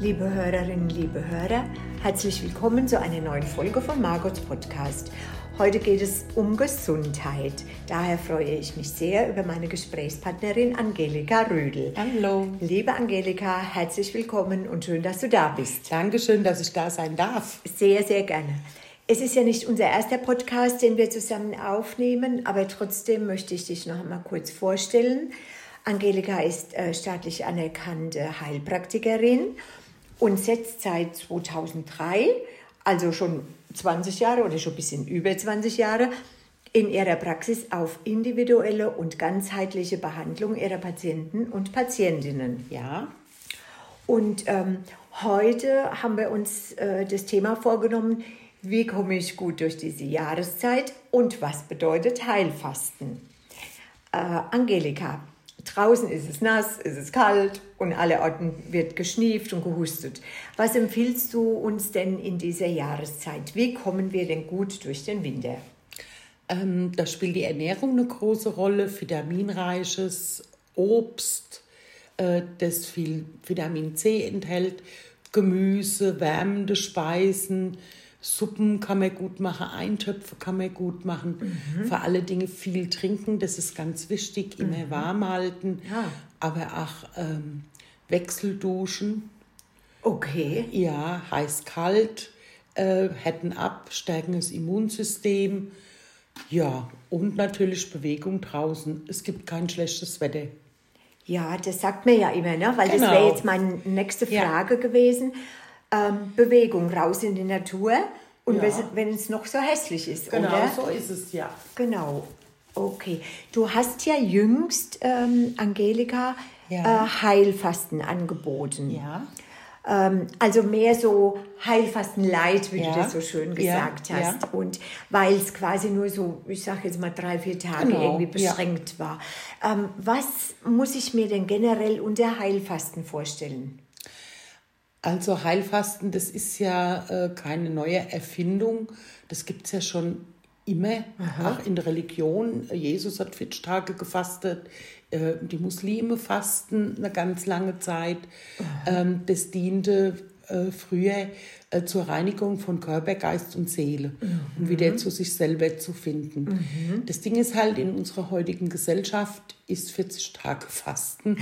Liebe Hörerinnen, liebe Hörer, herzlich willkommen zu einer neuen Folge von Margots Podcast. Heute geht es um Gesundheit. Daher freue ich mich sehr über meine Gesprächspartnerin Angelika Rödel. Hallo. Liebe Angelika, herzlich willkommen und schön, dass du da bist. Dankeschön, dass ich da sein darf. Sehr, sehr gerne. Es ist ja nicht unser erster Podcast, den wir zusammen aufnehmen, aber trotzdem möchte ich dich noch einmal kurz vorstellen. Angelika ist äh, staatlich anerkannte Heilpraktikerin und setzt seit 2003, also schon 20 Jahre oder schon ein bisschen über 20 Jahre, in ihrer Praxis auf individuelle und ganzheitliche Behandlung ihrer Patienten und Patientinnen. Ja. Und ähm, heute haben wir uns äh, das Thema vorgenommen, wie komme ich gut durch diese Jahreszeit und was bedeutet Heilfasten? Äh, Angelika, draußen ist es nass, ist es kalt und alle Orten wird geschnieft und gehustet. Was empfiehlst du uns denn in dieser Jahreszeit? Wie kommen wir denn gut durch den Winter? Ähm, da spielt die Ernährung eine große Rolle, vitaminreiches Obst, äh, das viel Vitamin C enthält, Gemüse, wärmende Speisen, Suppen kann man gut machen, Eintöpfe kann man gut machen. Mhm. Vor alle Dinge viel trinken, das ist ganz wichtig, immer mhm. warm halten. Ja. Aber auch ähm, Wechselduschen. Okay. Ja, heiß-kalt, äh, hätten ab, stärken das Immunsystem. Ja, und natürlich Bewegung draußen. Es gibt kein schlechtes Wetter. Ja, das sagt mir ja immer, ne? weil genau. das wäre jetzt meine nächste Frage ja. gewesen ähm, Bewegung raus in die Natur. Und ja. wenn es noch so hässlich ist, genau, oder? so ist es, ja. Genau. Okay. Du hast ja jüngst, ähm, Angelika, ja. Äh, Heilfasten angeboten. Ja. Ähm, also mehr so Heilfasten Light, wie ja. du das so schön gesagt ja. hast. Und weil es quasi nur so, ich sage jetzt mal drei, vier Tage genau. irgendwie beschränkt war. Ähm, was muss ich mir denn generell unter Heilfasten vorstellen? Also Heilfasten, das ist ja äh, keine neue Erfindung. Das gibt es ja schon immer, Aha. auch in der Religion. Jesus hat 40 Tage gefastet, äh, die Muslime fasten eine ganz lange Zeit. Ähm, das diente äh, früher äh, zur Reinigung von Körper, Geist und Seele, mhm. um wieder zu sich selber zu finden. Mhm. Das Ding ist halt, in unserer heutigen Gesellschaft ist 40 Tage Fasten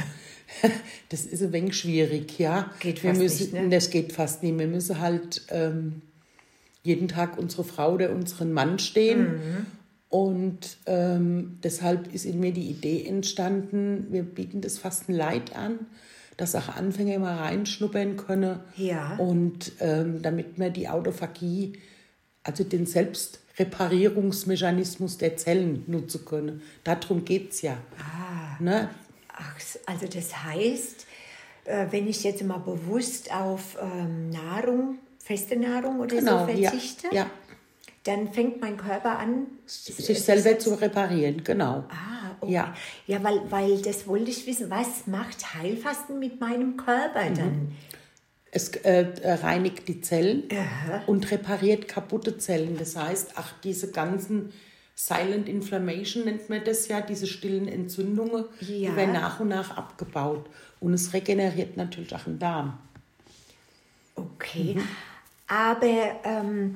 das ist ein wenig schwierig, ja. Geht fast müssen, nicht, ne? Das geht fast nicht. Wir müssen halt ähm, jeden Tag unsere Frau oder unseren Mann stehen. Mhm. Und ähm, deshalb ist in mir die Idee entstanden, wir bieten das Fasten Leid an, dass auch Anfänger mal reinschnuppern können. Ja. Und ähm, damit man die Autophagie, also den Selbstreparierungsmechanismus der Zellen nutzen können. Darum geht es ja. Ah. Ne? Ach, also das heißt, äh, wenn ich jetzt mal bewusst auf ähm, Nahrung, feste Nahrung oder genau, so verzichte, ja, ja. dann fängt mein Körper an, sich selber zu reparieren, genau. Ah, okay. Ja, ja weil, weil das wollte ich wissen, was macht Heilfasten mit meinem Körper dann? Mhm. Es äh, reinigt die Zellen Aha. und repariert kaputte Zellen. Das heißt, ach, diese ganzen Silent Inflammation nennt man das ja, diese stillen Entzündungen, ja. die werden nach und nach abgebaut. Und es regeneriert natürlich auch den Darm. Okay, mhm. aber ähm,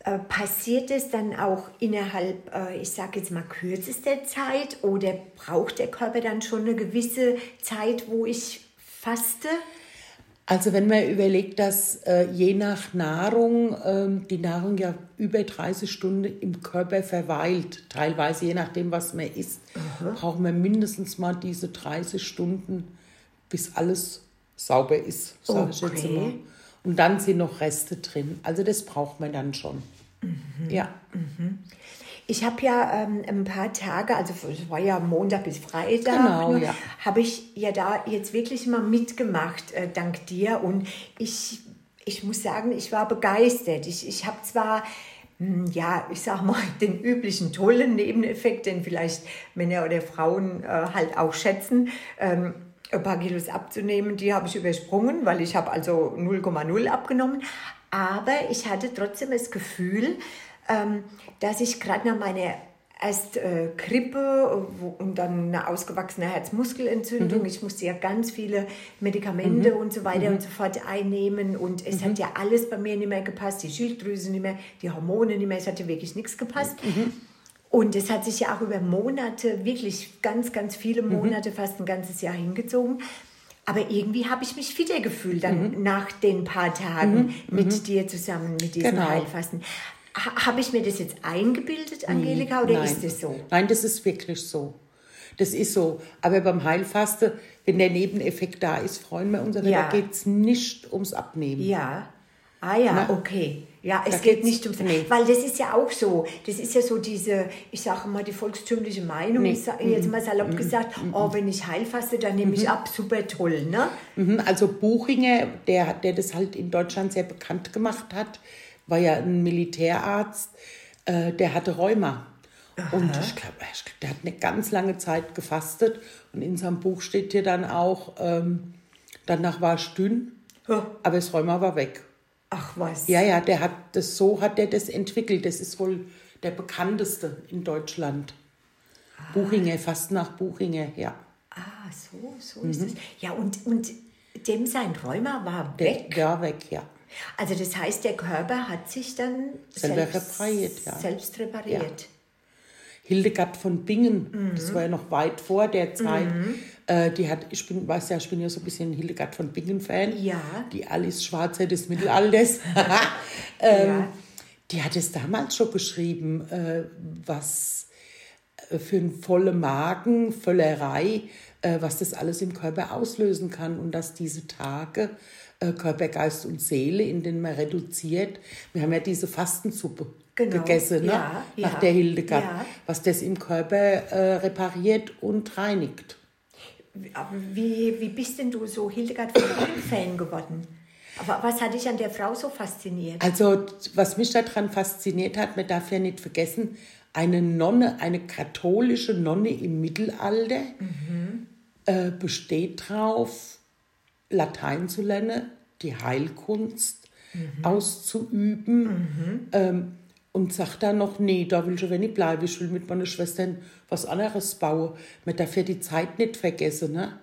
äh, passiert es dann auch innerhalb, äh, ich sage jetzt mal, kürzester Zeit oder braucht der Körper dann schon eine gewisse Zeit, wo ich faste? Also wenn man überlegt, dass äh, je nach Nahrung ähm, die Nahrung ja über 30 Stunden im Körper verweilt, teilweise je nachdem, was man isst, Aha. braucht man mindestens mal diese 30 Stunden, bis alles sauber ist, sage okay. ich jetzt mal. Und dann sind noch Reste drin. Also das braucht man dann schon. Mhm. Ja. Mhm. Ich habe ja ähm, ein paar Tage, also es war ja Montag bis Freitag, genau, ja. habe ich ja da jetzt wirklich mal mitgemacht, äh, dank dir. Und ich, ich muss sagen, ich war begeistert. Ich, ich habe zwar hm, ja, ich sag mal, den üblichen tollen Nebeneffekt, den vielleicht Männer oder Frauen äh, halt auch schätzen, ähm, ein paar Kilos abzunehmen, die habe ich übersprungen, weil ich habe also 0,0 abgenommen. Aber ich hatte trotzdem das Gefühl, ähm, dass ich gerade nach meiner erst äh, Grippe und dann eine ausgewachsene Herzmuskelentzündung. Mhm. Ich musste ja ganz viele Medikamente mhm. und so weiter mhm. und so fort einnehmen und es hat mhm. ja alles bei mir nicht mehr gepasst, die Schilddrüse nicht mehr, die Hormone nicht mehr, es hat ja wirklich nichts gepasst. Mhm. Und es hat sich ja auch über Monate, wirklich ganz, ganz viele mhm. Monate, fast ein ganzes Jahr hingezogen. Aber irgendwie habe ich mich fitter gefühlt dann mhm. nach den paar Tagen mhm. mit mhm. dir zusammen, mit diesem genau. Heilfasten. Habe ich mir das jetzt eingebildet, Angelika, oder Nein. ist das so? Nein, das ist wirklich so. Das ist so. Aber beim Heilfasten, wenn der Nebeneffekt da ist, freuen wir uns. Aber ja. da geht es nicht ums Abnehmen. Ja. Ah ja, Na? okay. Ja, es da geht nicht ums... Nee. Weil das ist ja auch so. Das ist ja so diese, ich sage mal, die volkstümliche Meinung. Nee. Ich sage jetzt mal salopp mhm. gesagt, mhm. oh, wenn ich heilfaste, dann nehme ich mhm. ab. Super toll, ne? Mhm. Also Buchinger, der, der das halt in Deutschland sehr bekannt gemacht hat, war ja ein Militärarzt, äh, der hatte Rheuma. Aha. Und ich glaube, glaub, der hat eine ganz lange Zeit gefastet. Und in seinem Buch steht hier dann auch, ähm, danach war es dünn, ja. aber das Rheuma war weg. Ach was. Ja, ja, der hat das so hat der das entwickelt. Das ist wohl der bekannteste in Deutschland. Ah. Buchinger, fast nach Buchinger, ja. Ah, so, so mhm. ist es. Ja, und, und dem sein Rheuma war weg? Der, ja, weg, ja. Also das heißt, der Körper hat sich dann selbst repariert. Ja. Selbst repariert. Ja. Hildegard von Bingen, mhm. das war ja noch weit vor der Zeit. Mhm. Äh, die hat, ich bin, weiß ja, ich bin ja so ein bisschen Hildegard von Bingen-Fan. Ja. Die Alice Schwarze des Mittelalters. ähm, ja. Die hat es damals schon geschrieben, äh, was äh, für einen volle Magen, Völlerei, äh, was das alles im Körper auslösen kann und dass diese Tage Körper, Geist und Seele, in denen man reduziert. Wir haben ja diese Fastensuppe genau. gegessen, ne? Ja, nach ja, der Hildegard, ja. was das im Körper äh, repariert und reinigt. Wie, wie bist denn du so Hildegard von Fan geworden? Aber was hat dich an der Frau so fasziniert? Also, was mich daran fasziniert hat, man darf ja nicht vergessen, eine Nonne, eine katholische Nonne im Mittelalter mhm. äh, besteht darauf, Latein zu lernen, die Heilkunst mhm. auszuüben mhm. Ähm, und sagt dann noch, nee, da will ich aber nicht bleiben, ich will mit meinen Schwestern was anderes bauen. Man darf ja die Zeit nicht vergessen, ne?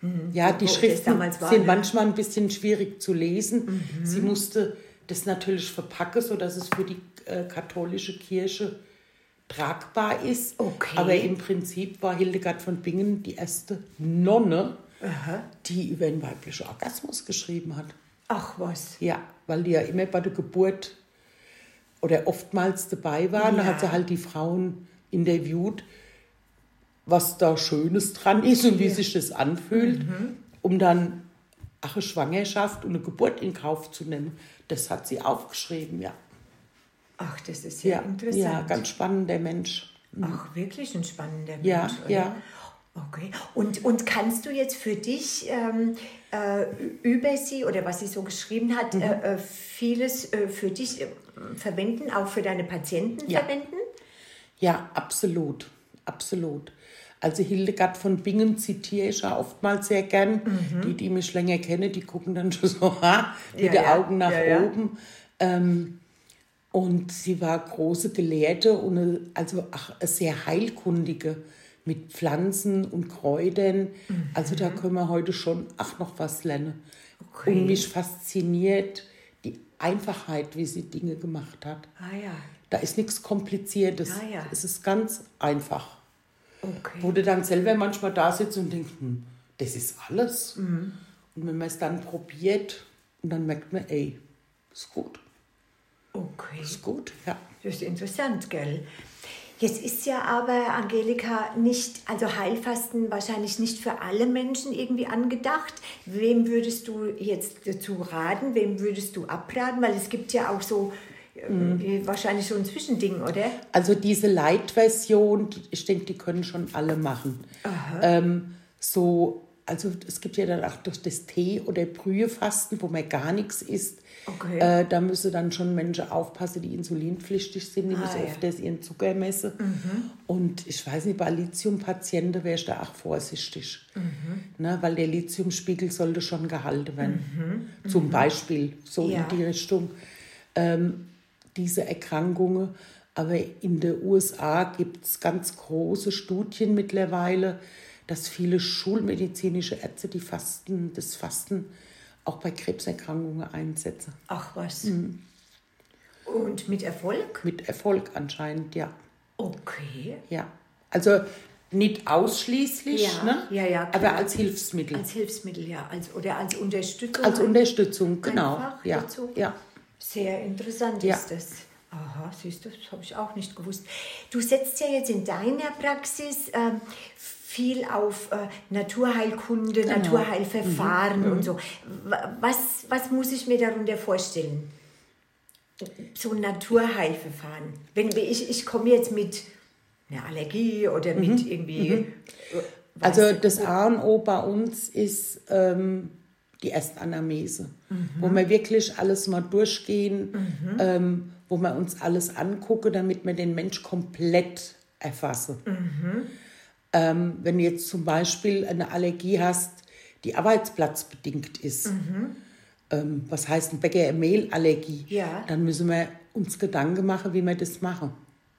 Mhm. Ja, die Schriften war, sind ne? manchmal ein bisschen schwierig zu lesen. Mhm. Sie musste das natürlich verpacken, sodass es für die äh, katholische Kirche tragbar ist. Okay. Aber im Prinzip war Hildegard von Bingen die erste Nonne, Aha. die über den weiblichen Orgasmus geschrieben hat. Ach was. Ja, weil die ja immer bei der Geburt oder oftmals dabei war. Ja. Da hat sie halt die Frauen interviewt, was da Schönes dran ist und wie sich das anfühlt, mhm. um dann ach, eine Schwangerschaft und eine Geburt in Kauf zu nehmen. Das hat sie aufgeschrieben, ja. Ach, das ist ja, ja interessant. Ja, ganz spannender Mensch. Ach, wirklich ein spannender Mensch. Ja, oder? ja. Okay. Und, und kannst du jetzt für dich ähm, äh, über sie oder was sie so geschrieben hat, mhm. äh, äh vieles äh, für dich äh, verwenden, auch für deine Patienten ja. verwenden? Ja, absolut. Absolut. Also Hildegard von Bingen zitiere ich ja oftmals sehr gern. Mhm. Die, die mich länger kennen, die gucken dann schon so ha, mit ja, den ja. Augen nach oben. Ähm, und sie war große Gelehrte und eine, also ach, eine sehr heilkundige mit Pflanzen und Kräutern. Mhm. Also da können wir heute schon ach noch was lernen. Okay. Und mich fasziniert die Einfachheit, wie sie Dinge gemacht hat. Ah ja. Da ist nichts Kompliziertes. Ah, ja. Es ist ganz einfach. Okay. Wo du dann selber manchmal da sitzt und denkst, hm, das ist alles. Mhm. Und wenn man es dann probiert, und dann merkt man, ey, ist gut. Okay. Ist gut, ja. Das ist interessant, gell? Jetzt ist ja aber, Angelika, nicht, also Heilfasten wahrscheinlich nicht für alle Menschen irgendwie angedacht. Wem würdest du jetzt dazu raten? Wem würdest du abraten? Weil es gibt ja auch so mhm. wahrscheinlich so ein Zwischending, oder? Also diese Light-Version, ich denke, die können schon alle machen. Ähm, so, also es gibt ja dann auch durch das Tee- oder Brühefasten, wo man gar nichts isst. Okay. Äh, da müssen dann schon Menschen aufpassen, die insulinpflichtig sind, die ah, müssen ja. öfters ihren Zucker messen. Mhm. Und ich weiß nicht, bei Lithium-Patienten wäre ich da auch vorsichtig. Mhm. Ne, weil der Lithiumspiegel sollte schon gehalten werden. Mhm. Zum mhm. Beispiel, so ja. in die Richtung. Ähm, diese Erkrankungen. Aber in den USA gibt es ganz große Studien mittlerweile, dass viele schulmedizinische Ärzte die Fasten, das Fasten auch bei Krebserkrankungen einsetzen. Ach was. Mhm. Und mit Erfolg? Mit Erfolg anscheinend, ja. Okay. Ja. Also nicht ausschließlich, Ja, ne? ja, ja, aber klar. als Hilfsmittel. Als Hilfsmittel, ja. Als, oder als Unterstützung. Als Unterstützung, genau. Ja, dazu. ja. Sehr interessant Ja. ist das. Aha, siehst du, das habe ich auch nicht gewusst. Du setzt ja jetzt in deiner Praxis ähm, viel auf äh, Naturheilkunde, Genau. Naturheilverfahren Mhm. und so. Wa- Was, was muss ich mir darunter vorstellen? So ein Naturheilverfahren. Wenn ich, ich komme jetzt mit einer Allergie oder mit irgendwie. äh, Mhm. Also weiß- das A und O bei uns ist ähm, die Erstanamnese, Mhm. wo wir wirklich alles mal durchgehen, ähm, wo wir uns alles angucken, damit wir den Mensch komplett erfassen. Mhm. Ähm, wenn du jetzt zum Beispiel eine Allergie hast, die arbeitsplatzbedingt ist, ähm, was heißt ein Bäcker-Mehlallergie, Ja. dann müssen wir uns Gedanken machen, wie wir das machen.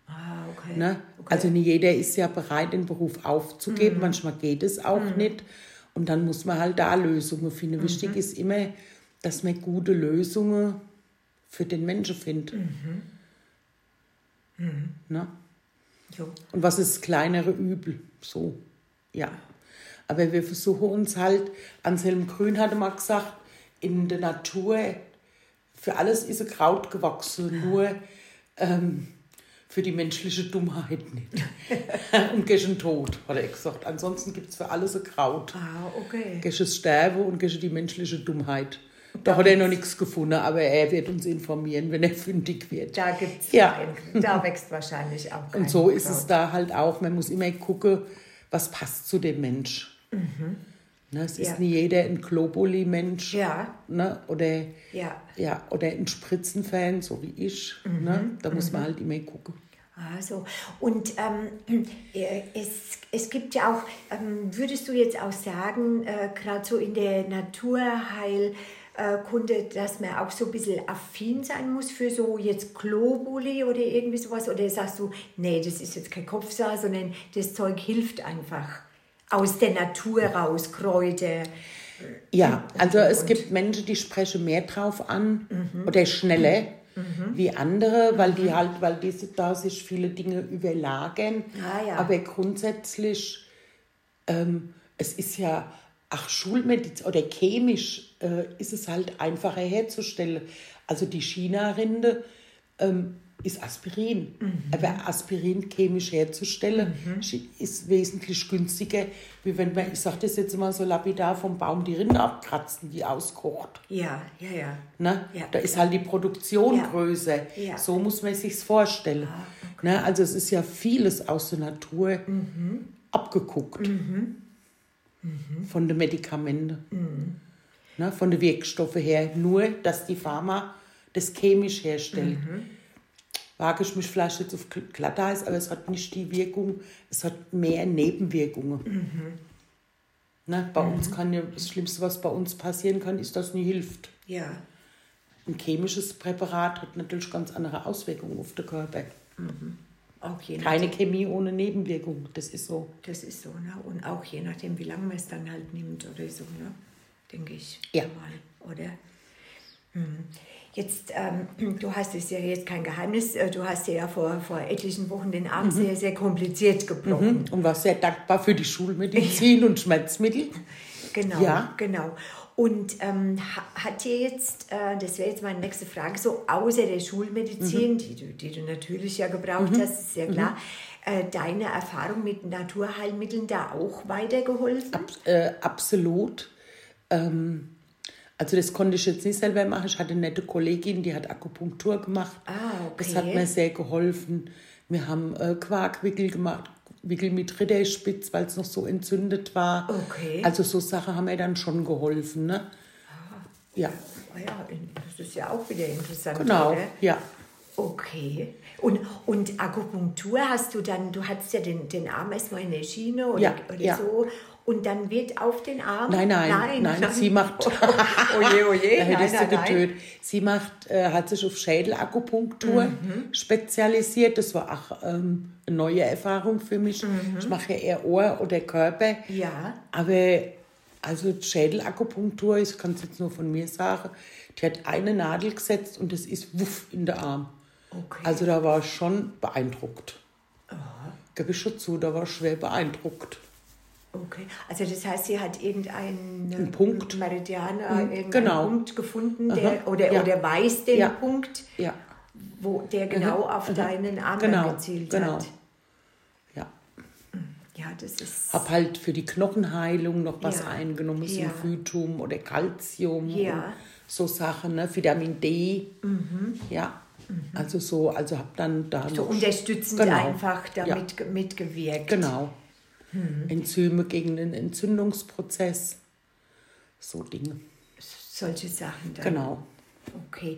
Ah, okay. Ne? okay. Also nicht jeder ist ja bereit, den Beruf aufzugeben. Manchmal geht es auch nicht. Und dann muss man halt da Lösungen finden. Wichtig ist immer, dass man gute Lösungen für den Menschen findet. Ne? Jo. Und was ist das kleinere Übel? So, ja. Aber wir versuchen uns halt, Anselm Grün hatte mal gesagt, in der Natur, für alles ist ein Kraut gewachsen, nur ähm, für die menschliche Dummheit nicht. und gegen Tod, hat er gesagt. Ansonsten gibt es für alles ein Kraut. Ah, okay. Gegen das Sterben und gegen die menschliche Dummheit. Da hat er noch nichts gefunden, aber er wird uns informieren, wenn er fündig wird. Da gibt's Ja. kein, da wächst wahrscheinlich auch Und so ist Kraut. es da halt auch. Man muss immer gucken, was passt zu dem Mensch. Ne, es ist Ja. nie jeder ein Globuli-Mensch Ja, ne, oder, ja. ja, oder ein Spritzenfan, so wie ich. Ne? Da muss man halt immer gucken. Also, und ähm, äh, es, es gibt ja auch, ähm, würdest du jetzt auch sagen, äh, gerade so in der Naturheilkunde, dass man auch so ein bisschen affin sein muss für so jetzt Globuli oder irgendwie sowas? Oder sagst du, nee, das ist jetzt kein Kopfsache, sondern das Zeug hilft einfach aus der Natur raus, Kräuter. Ja, also es und- gibt Menschen, die sprechen mehr drauf an oder schneller wie andere, weil die halt, weil diese da sich viele Dinge überlagern. Ah, ja. Aber grundsätzlich, ähm, es ist ja, ach, Schulmedizin oder chemisch äh, ist es halt einfacher herzustellen. Also die China-Rinde ähm, ist Aspirin. Aber Aspirin chemisch herzustellen schi- ist wesentlich günstiger, wie wenn man, ich sage das jetzt mal so lapidar, vom Baum die Rinde abkratzen, die auskocht. Ja, ja, ja. Ne? Ja, da ist klar. halt die Produktion Ja. größer. Ja. Ah, So muss man sich vorstellen. ne? Also es ist ja vieles aus der Natur Mhm. abgeguckt. Von den Medikamenten. Mhm. Ne? Von den Wirkstoffen her. Nur, dass die Pharma das chemisch herstellt. Mhm. Wage ich mich vielleicht jetzt auf Glatteis, aber es hat nicht die Wirkung, es hat mehr Nebenwirkungen. Mhm. Ne? Bei uns kann ja, das Schlimmste, was bei uns passieren kann, ist, dass es nie hilft. Ja, Ein chemisches Präparat hat natürlich ganz andere Auswirkungen auf den Körper. Auch je Keine Chemie ohne Nebenwirkung, das ist so. Das ist so, ne? Und auch je nachdem, wie lange man es dann halt nimmt oder so, ne? Denke ich. Ja. Mal, oder? Mhm. Jetzt, ähm, du hast es ja jetzt kein Geheimnis, äh, du hast ja vor, vor etlichen Wochen den Arm Mhm. sehr, sehr kompliziert gebrochen. Und war sehr dankbar für die Schulmedizin und Schmerzmittel. Genau, Ja. genau. Und ähm, ha- hat dir jetzt, äh, das wäre jetzt meine nächste Frage, so außer der Schulmedizin, Mhm. die, du, die du natürlich ja gebraucht hast, ist ja klar, äh, deine Erfahrung mit Naturheilmitteln da auch weitergeholfen? Ab, äh, absolut. Ähm, also das konnte ich jetzt nicht selber machen. Ich hatte eine nette Kollegin, die hat Akupunktur gemacht. Ah, okay. Das hat mir sehr geholfen. Wir haben äh, Quarkwickel gemacht, Wickel mit Ritterspitz, weil es noch so entzündet war. Okay. Also so Sachen haben mir dann schon geholfen. Ne? Ja, Ah ja, das ist ja auch wieder interessant, genau. oder? Ja. Okay. Und, und Akupunktur hast du dann, du hattest ja den, den Arm erstmal in der Schiene oder, Ja, oder ja. so. Und dann wird auf den Arm. Nein, nein, nein, sie macht. oh je, oh je, da nein, hättest nein, du nein. getötet. Sie macht, äh, hat sich auf Schädelakupunktur Mhm. spezialisiert. Das war auch ähm, eine neue Erfahrung für mich. Mhm. Ich mache ja eher Ohr oder Körper. Ja. Aber also Schädelakupunktur, ich kann es jetzt nur von mir sagen, die hat eine Nadel gesetzt und das ist wuff in der Arm. Okay. Also da war ich schon beeindruckt. Gebe ich schon zu, da war ich schwer beeindruckt. Okay, also das heißt, sie hat irgendeinen Ein Punkt. Meridian, äh, Mhm, irgendeinen genau. Punkt gefunden, der, oder, ja. oder weiß den Ja. Punkt, Ja, wo der genau auf deinen Arm Genau, gezielt genau. hat. ja. Ja, das ist. Hab halt für die Knochenheilung noch was eingenommen, Ja. Sulfitum oder Calcium Ja. so Sachen, ne? Vitamin D. Ja, also so, also hab dann da Mhm. so unterstützend Genau. einfach damit ge- mitgewirkt. genau Mhm. Enzyme gegen den Entzündungsprozess, so Dinge. Solche Sachen dann. Genau. Okay.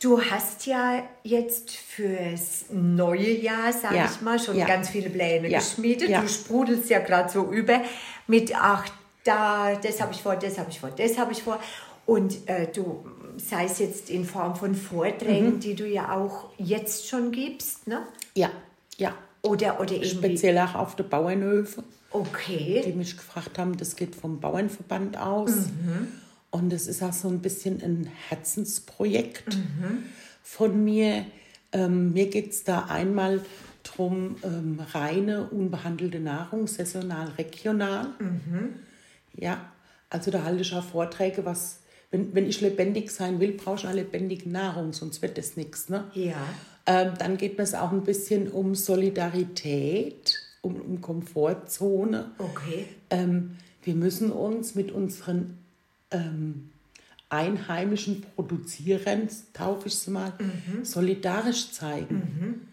Du hast ja jetzt fürs neue Jahr, sag Ja, ich mal, schon ja. ganz viele Pläne Ja, geschmiedet. Du sprudelst ja gerade so über mit, ach, da, das habe ich vor, das habe ich vor, das habe ich vor. Und äh, du, sei es jetzt in Form von Vorträgen, Mhm. die du ja auch jetzt schon gibst, ne? Ja, ja. Oder, oder irgendwie. Speziell auch auf der Bauernhöfe. die Okay. mich gefragt haben, das geht vom Bauernverband aus. Und das ist auch so ein bisschen ein Herzensprojekt von mir. Ähm, mir geht es da einmal darum, ähm, reine, unbehandelte Nahrung, saisonal, regional. Ja, also da halte ich auch Vorträge, was, wenn, wenn ich lebendig sein will, brauche ich auch lebendige Nahrung, sonst wird das nichts. Ne? Ja. Ähm, dann geht es auch ein bisschen um Solidarität, um, um Komfortzone. Okay. Ähm, wir müssen uns mit unseren ähm, einheimischen Produzierern, taufe ich sie mal, solidarisch zeigen.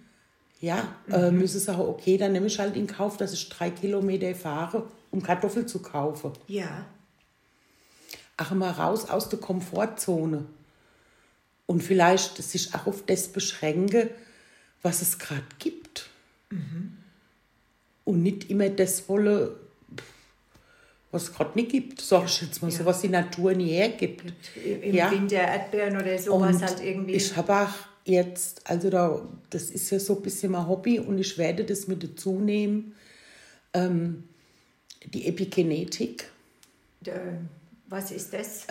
Ja, äh, müssen sagen, okay, dann nehme ich halt in Kauf, dass ich drei Kilometer fahre, um Kartoffeln zu kaufen. Ja. Ach, mal raus aus der Komfortzone. Und vielleicht sich auch auf das beschränke, was es gerade gibt. Und nicht immer das wolle, was es gerade nicht gibt, sag ich jetzt mal, so was die Natur nie hergibt. Im Ja. Winter Erdbeeren oder sowas Und halt irgendwie. ich habe auch jetzt, also da, das ist ja so ein bisschen mein Hobby und ich werde das mit dazu nehmen, ähm, die Epigenetik. Äh, was ist das?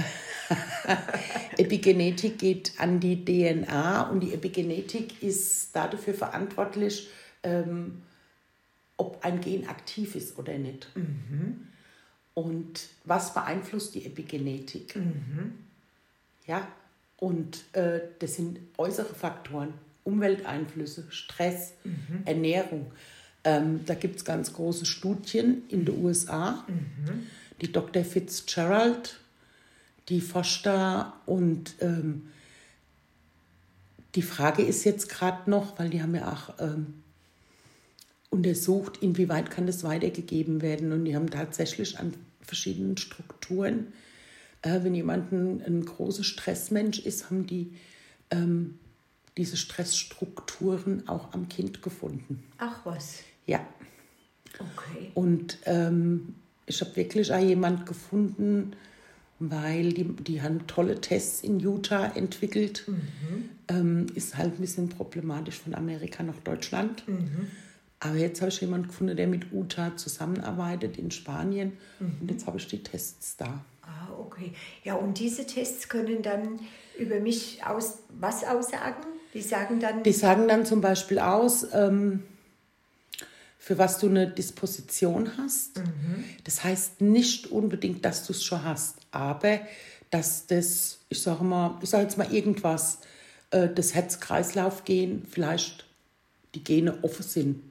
Epigenetik geht an die DNA und die Epigenetik ist dafür verantwortlich, ähm, ob ein Gen aktiv ist oder nicht. Und was beeinflusst die Epigenetik? Ja, und äh, das sind äußere Faktoren, Umwelteinflüsse, Stress, Ernährung. Ähm, da gibt es ganz große Studien in den USA. Die Dr. Fitzgerald, die da und ähm, die Frage ist jetzt gerade noch, weil die haben ja auch ähm, untersucht, inwieweit kann das weitergegeben werden und die haben tatsächlich an verschiedenen Strukturen, äh, wenn jemand ein, ein großer Stressmensch ist, haben die ähm, diese Stressstrukturen auch am Kind gefunden. Ach was. Ja. Okay. Und ähm, ich habe wirklich auch jemand gefunden, weil die, die haben tolle Tests in Utah entwickelt. Ähm, ist halt ein bisschen problematisch von Amerika nach Deutschland. Aber jetzt habe ich jemanden gefunden, der mit Utah zusammenarbeitet in Spanien. Und jetzt habe ich die Tests da. Ah, okay. Ja, und diese Tests können dann über mich aus was aussagen? Die sagen dann. Die sagen dann zum Beispiel aus, ähm, für was du eine Disposition hast. Das heißt nicht unbedingt, dass du es schon hast, aber dass das, ich sage mal, ich sage jetzt mal irgendwas, äh, das Herz-Kreislauf-Gen, vielleicht die Gene offen sind.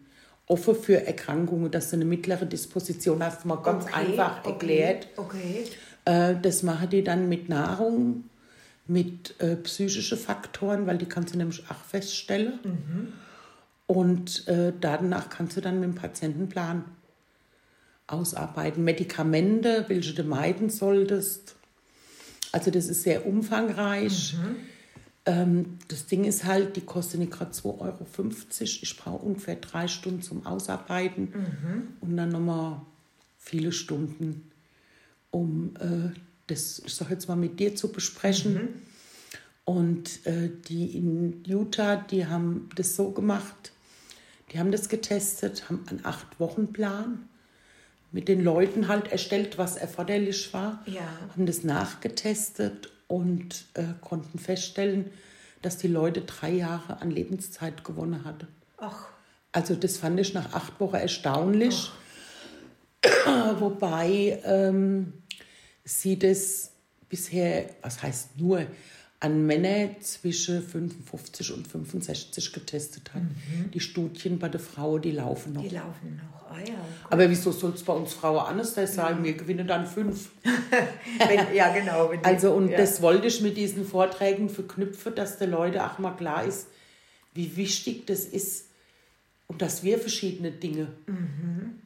Offen für Erkrankungen, dass du eine mittlere Disposition hast, mal ganz Okay, einfach okay, erklärt. Okay. Äh, das machen die dann mit Nahrung, mit äh, psychischen Faktoren, weil die kannst du nämlich auch feststellen. Und äh, danach kannst du dann mit dem Patientenplan ausarbeiten. Medikamente, welche du meiden solltest. Also das ist sehr umfangreich. Ähm, das Ding ist halt, die kostet nicht gerade 2,50 Euro. Ich brauche ungefähr drei Stunden zum Ausarbeiten und dann nochmal viele Stunden, um äh, das, ich sag jetzt mal, mit dir zu besprechen. Mhm. Und äh, die in Utah, die haben das so gemacht, die haben das getestet, haben einen Acht-Wochen-Plan mit den Leuten halt erstellt, was erforderlich war, ja. haben das nachgetestet und äh, konnten feststellen, dass die Leute drei Jahre an Lebenszeit gewonnen hatten. Ach. Also das fand ich nach acht Wochen erstaunlich. Wobei ähm, sie das bisher, was heißt nur, an Männer zwischen 55 und 65 getestet hat. Mhm. Die Studien bei der Frau, die laufen noch. Die laufen noch, ah ja. Aber wieso soll es bei uns Frauen anders sein? Mhm. Wir gewinnen dann fünf. wenn, ja, genau. Die, also und ja. das wollte ich mit diesen Vorträgen verknüpfen, dass der Leute auch mal klar ist, wie wichtig das ist und dass wir verschiedene Dinge mhm.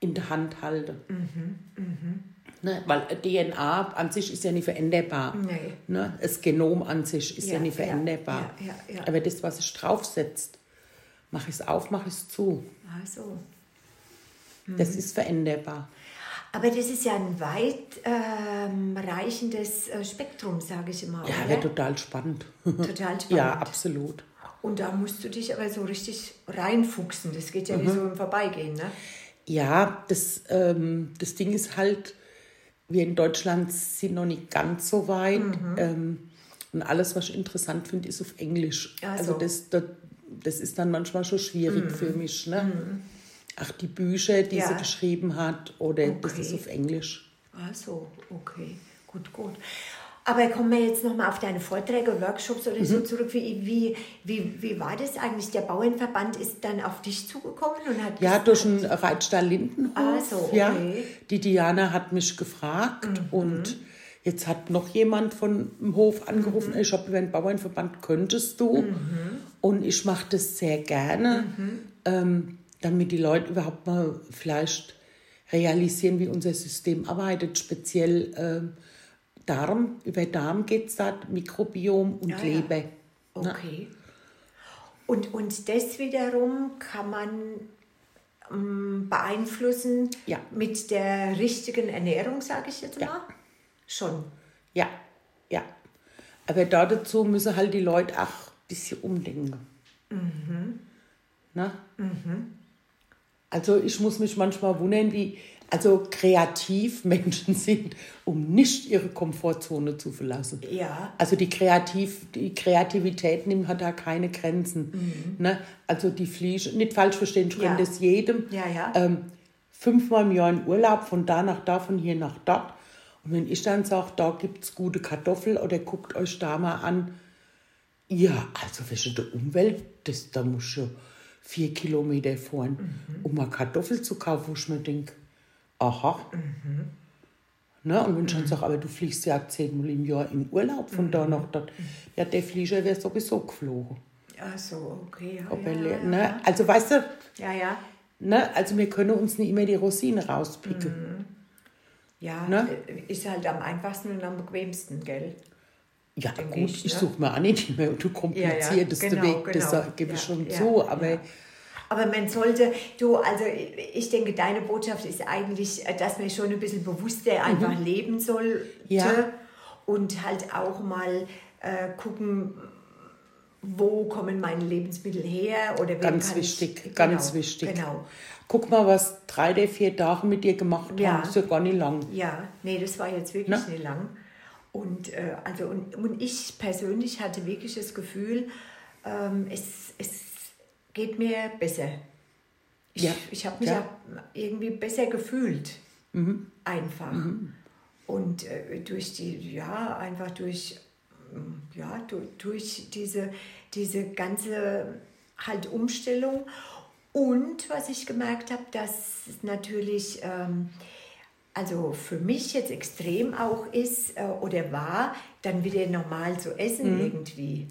in der Hand halten. Ne? Weil DNA an sich ist ja nicht veränderbar. Nee. Ne? Das Genom an sich ist ja, ja nicht veränderbar. Ja, ja, Aber das, was sich draufsetzt, mache ich es auf, mache ich es zu. Ach so. Mhm. Das ist veränderbar. Aber das ist ja ein weit ähm, reichendes äh, Spektrum, sage ich immer. Ja, wäre total spannend. Total spannend. ja, absolut. Und da musst du dich aber so richtig reinfuchsen. Das geht ja mhm. nicht so im Vorbeigehen, ne? Ja, das, ähm, das Ding ist halt, wir in Deutschland sind noch nicht ganz so weit. Mhm. Ähm, und alles, was ich interessant finde, ist auf Englisch. Also, also das, das, das, ist dann manchmal schon schwierig mhm. für mich. Ne? Mhm. Ach, die Bücher, die ja. sie geschrieben hat, oder okay. das ist auf Englisch. Ach so, okay. Gut, gut. Aber kommen wir jetzt nochmal auf deine Vorträge, Workshops oder mhm. so zurück. Wie, wie, wie, wie war das eigentlich? Der Bauernverband ist dann auf dich zugekommen und hat Ja, durch den Reitstall Lindenhof. Ah, so, okay. ja. Die Diana hat mich gefragt mhm. und jetzt hat noch jemand von dem Hof angerufen, mhm. ich habe über den Bauernverband, könntest du? Mhm. Und ich mache das sehr gerne, mhm. ähm, damit die Leute überhaupt mal vielleicht realisieren, wie unser System arbeitet, speziell ähm, Darm, über Darm geht es da, Mikrobiom und ja, Leber. Ja. Okay. Und, und das wiederum kann man ähm, beeinflussen ja. mit der richtigen Ernährung, sage ich jetzt mal? Ja. Schon. Ja, ja. Aber dazu müssen halt die Leute auch ein bisschen umdenken. Mhm. Na? Mhm. Also ich muss mich manchmal wundern, wie, also kreativ Menschen sind, um nicht ihre Komfortzone zu verlassen. Ja. Also die, Kreativ, die Kreativität nimmt, hat da keine Grenzen. Mhm. Ne? Also die Fliege, nicht falsch verstehen, ich ja. das jedem. Ja, ja. Ähm, fünfmal im Jahr in Urlaub, von da nach da, von hier nach dort. Und wenn ich dann sage, da gibt es gute Kartoffeln oder guckt euch da mal an, ja, also für die Umwelt, das, da muss schon vier Kilometer fahren, mhm. um mal Kartoffeln zu kaufen, wo ich mir denke, aha. Mhm. Ne? Und wenn ich dann sage, aber du fliegst ja zehnmal im Jahr in Urlaub von mhm. da nach dort, ja, der Flieger wäre sowieso geflogen. Ach so, okay. Ja, ja, ja, ne? Also weißt du, ja, ja. Ne? also wir können uns nicht immer die Rosinen rauspicken. Mhm. Ja, ne? ist halt am einfachsten und am bequemsten, gell? Ja, gut, ich, ich ne? suche mir auch nicht immer du komplizierteste ja, ja. Genau, Weg, das genau. gebe ich schon zu, aber aber man sollte, du, also ich denke, deine Botschaft ist eigentlich, dass man schon ein bisschen bewusster einfach mhm. leben sollte ja. und halt auch mal äh, gucken, wo kommen meine Lebensmittel her oder ganz wichtig, ich, ganz genau, wichtig. Genau. Guck mal, was drei der vier Tage mit dir gemacht ja. haben, ist ja gar nicht lang. Ja, nee, das war jetzt wirklich Na? nicht lang. Und äh, also und, und ich persönlich hatte wirklich das Gefühl, ähm, es, es geht mir besser. Ich, ja. ich habe mich ja. irgendwie besser gefühlt. Mhm. Einfach. Mhm. Und äh, durch die, ja, einfach durch, ja, durch, durch diese, diese ganze halt Umstellung. Und was ich gemerkt habe, dass es natürlich, ähm, also für mich jetzt extrem auch ist äh, oder war, dann wieder normal zu essen mhm. irgendwie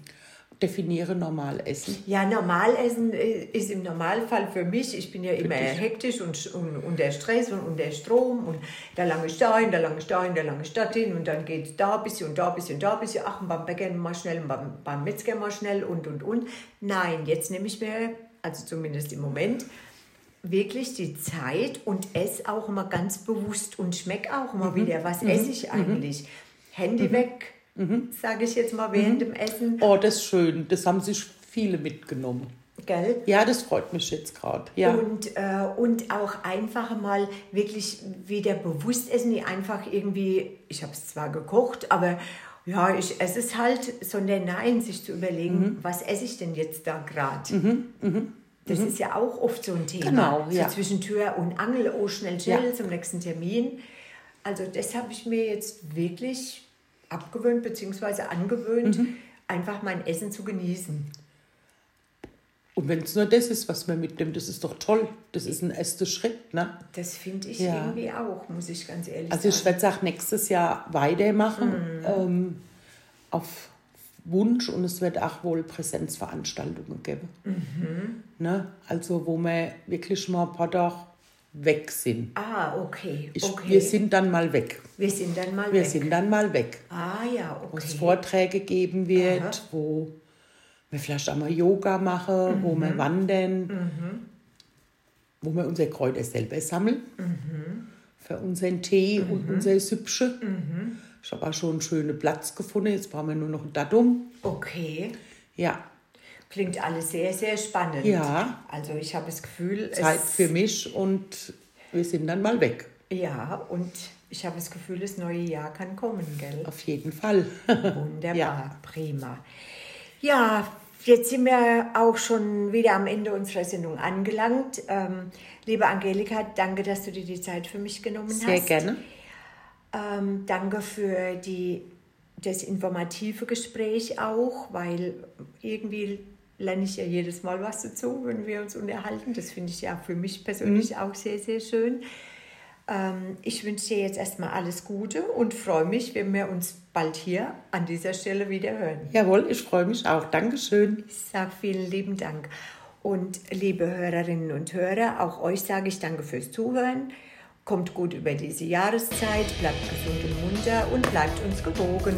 definiere normal essen? Ja, normal essen äh, ist im Normalfall für mich, ich bin ja immer hektisch und, und unter Stress und unter Strom und da lange ich dahin, da lange ich dahin, da lange ich dorthin und dann geht da ein bisschen und da ein bisschen und da ein bisschen, ach, und beim Bäcker mal schnell und beim, beim Metzger mal schnell und und und. Nein, jetzt nehme ich mir, also zumindest im Moment, wirklich die Zeit und esse auch immer ganz bewusst und schmecke auch Mhm. immer wieder, was esse ich eigentlich. Handy weg, sage ich jetzt mal während dem Essen. Oh, das ist schön. Das haben sich viele mitgenommen. Gell? Ja, das freut mich jetzt gerade. Ja. Und, äh, und auch einfach mal wirklich wieder bewusst essen, nicht einfach irgendwie, ich habe es zwar gekocht, aber ja, ich esse es halt, sondern nein, sich zu überlegen, Mhm. was esse ich denn jetzt da gerade? Das ist ja auch oft so ein Thema. Genau, so ja. zwischen Tür und Angel, oh schnell, schnell Ja. zum nächsten Termin. Also das habe ich mir jetzt wirklich abgewöhnt bzw. angewöhnt, Mhm. einfach mein Essen zu genießen. Und wenn es nur das ist, was man mitnimmt, das ist doch toll. Das ist ein erster Schritt. Ne? Das finde ich Ja. irgendwie auch, muss ich ganz ehrlich Also ich sagen. werde es auch nächstes Jahr weitermachen. Ähm, auf Wunsch und es wird auch wohl Präsenzveranstaltungen geben. Ne? Also wo wir wirklich mal ein paar Tage weg sind. Ah, okay. Ich, okay. Wir sind dann mal weg. Wir sind dann mal Wir weg. sind dann mal weg. Ah ja, Wo es okay. Vorträge geben wird, Aha. wo wir vielleicht auch mal Yoga machen, wo Mhm. wir wandern, wo wir unsere Kräuter selber sammeln Mhm. für unseren Tee und unser Süppsche. Ich habe auch schon einen schönen Platz gefunden, jetzt brauchen wir nur noch ein Datum. Okay. Ja, Klingt alles sehr, sehr spannend. Ja. Also ich habe das Gefühl, Zeit für mich und wir sind dann mal weg. Ja, und ich habe das Gefühl, das neue Jahr kann kommen, gell? Auf jeden Fall. Wunderbar, Ja. prima. Ja, jetzt sind wir auch schon wieder am Ende unserer Sendung angelangt. Ähm, liebe Angelika, danke, dass du dir die Zeit für mich genommen Sehr hast. gerne. Ähm, danke für die, das informative Gespräch auch, weil irgendwie lerne ich ja jedes Mal was dazu, wenn wir uns unterhalten. Das finde ich ja für mich persönlich auch sehr, sehr schön. Ähm, ich wünsche dir jetzt erstmal alles Gute und freue mich, wenn wir uns bald hier an dieser Stelle wieder hören. Jawohl, ich freue mich auch. Dankeschön. Ich sage vielen lieben Dank. Und liebe Hörerinnen und Hörer, auch euch sage ich danke fürs Zuhören. Kommt gut über diese Jahreszeit, bleibt gesund und munter und bleibt uns gewogen.